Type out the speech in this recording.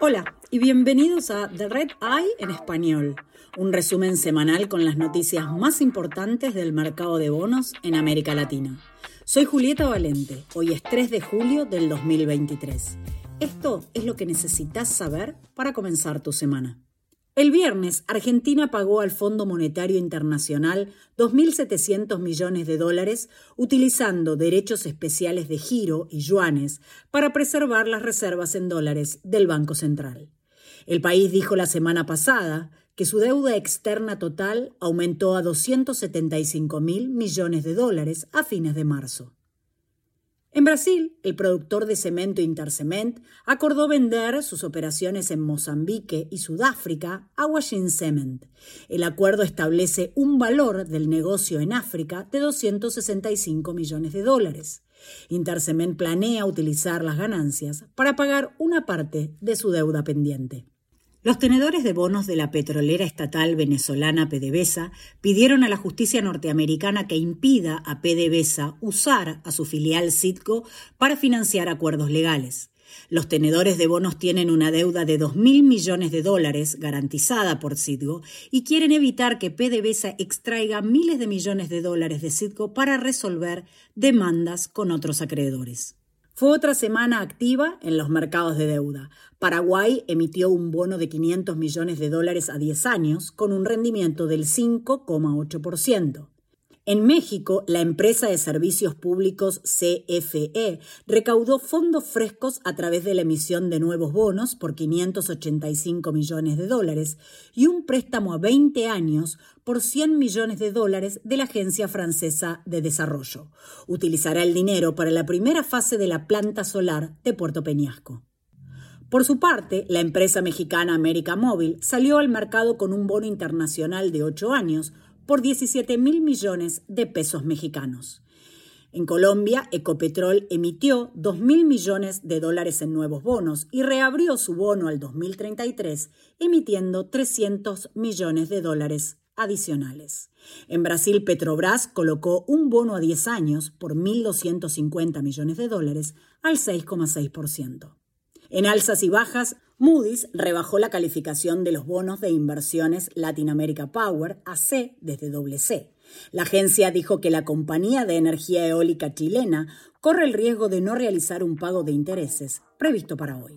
Hola y bienvenidos a The Red Eye en español, un resumen semanal con las noticias más importantes del mercado de bonos en América Latina. Soy Julieta Valente, hoy es 3 de julio del 2023. Esto es lo que necesitas saber para comenzar tu semana. El viernes, Argentina pagó al Fondo Monetario Internacional 2.700 millones de dólares utilizando derechos especiales de giro y yuanes para preservar las reservas en dólares del Banco Central. El país dijo la semana pasada que su deuda externa total aumentó a 275 mil millones de dólares a fines de marzo. En Brasil, el productor de cemento Intercement acordó vender sus operaciones en Mozambique y Sudáfrica a Washington Cement. El acuerdo establece un valor del negocio en África de 265 millones de dólares. Intercement planea utilizar las ganancias para pagar una parte de su deuda pendiente. Los tenedores de bonos de la petrolera estatal venezolana PDVSA pidieron a la justicia norteamericana que impida a PDVSA usar a su filial Citgo para financiar acuerdos legales. Los tenedores de bonos tienen una deuda de 2.000 millones de dólares garantizada por Citgo y quieren evitar que PDVSA extraiga miles de millones de dólares de Citgo para resolver demandas con otros acreedores. Fue otra semana activa en los mercados de deuda. Paraguay emitió un bono de 500 millones de dólares a 10 años con un rendimiento del 5,8%. En México, la empresa de servicios públicos CFE recaudó fondos frescos a través de la emisión de nuevos bonos por 585 millones de dólares y un préstamo a 20 años por 100 millones de dólares de la Agencia Francesa de Desarrollo. Utilizará el dinero para la primera fase de la planta solar de Puerto Peñasco. Por su parte, la empresa mexicana América Móvil salió al mercado con un bono internacional de 8 años por 17 mil millones de pesos mexicanos. En Colombia, Ecopetrol emitió 2 mil millones de dólares en nuevos bonos y reabrió su bono al 2033, emitiendo 300 millones de dólares adicionales. En Brasil, Petrobras colocó un bono a 10 años por 1.250 millones de dólares al 6,6%. En alzas y bajas, Moody's rebajó la calificación de los bonos de inversiones Latin America Power a C desde C. La agencia dijo que la compañía de energía eólica chilena corre el riesgo de no realizar un pago de intereses previsto para hoy.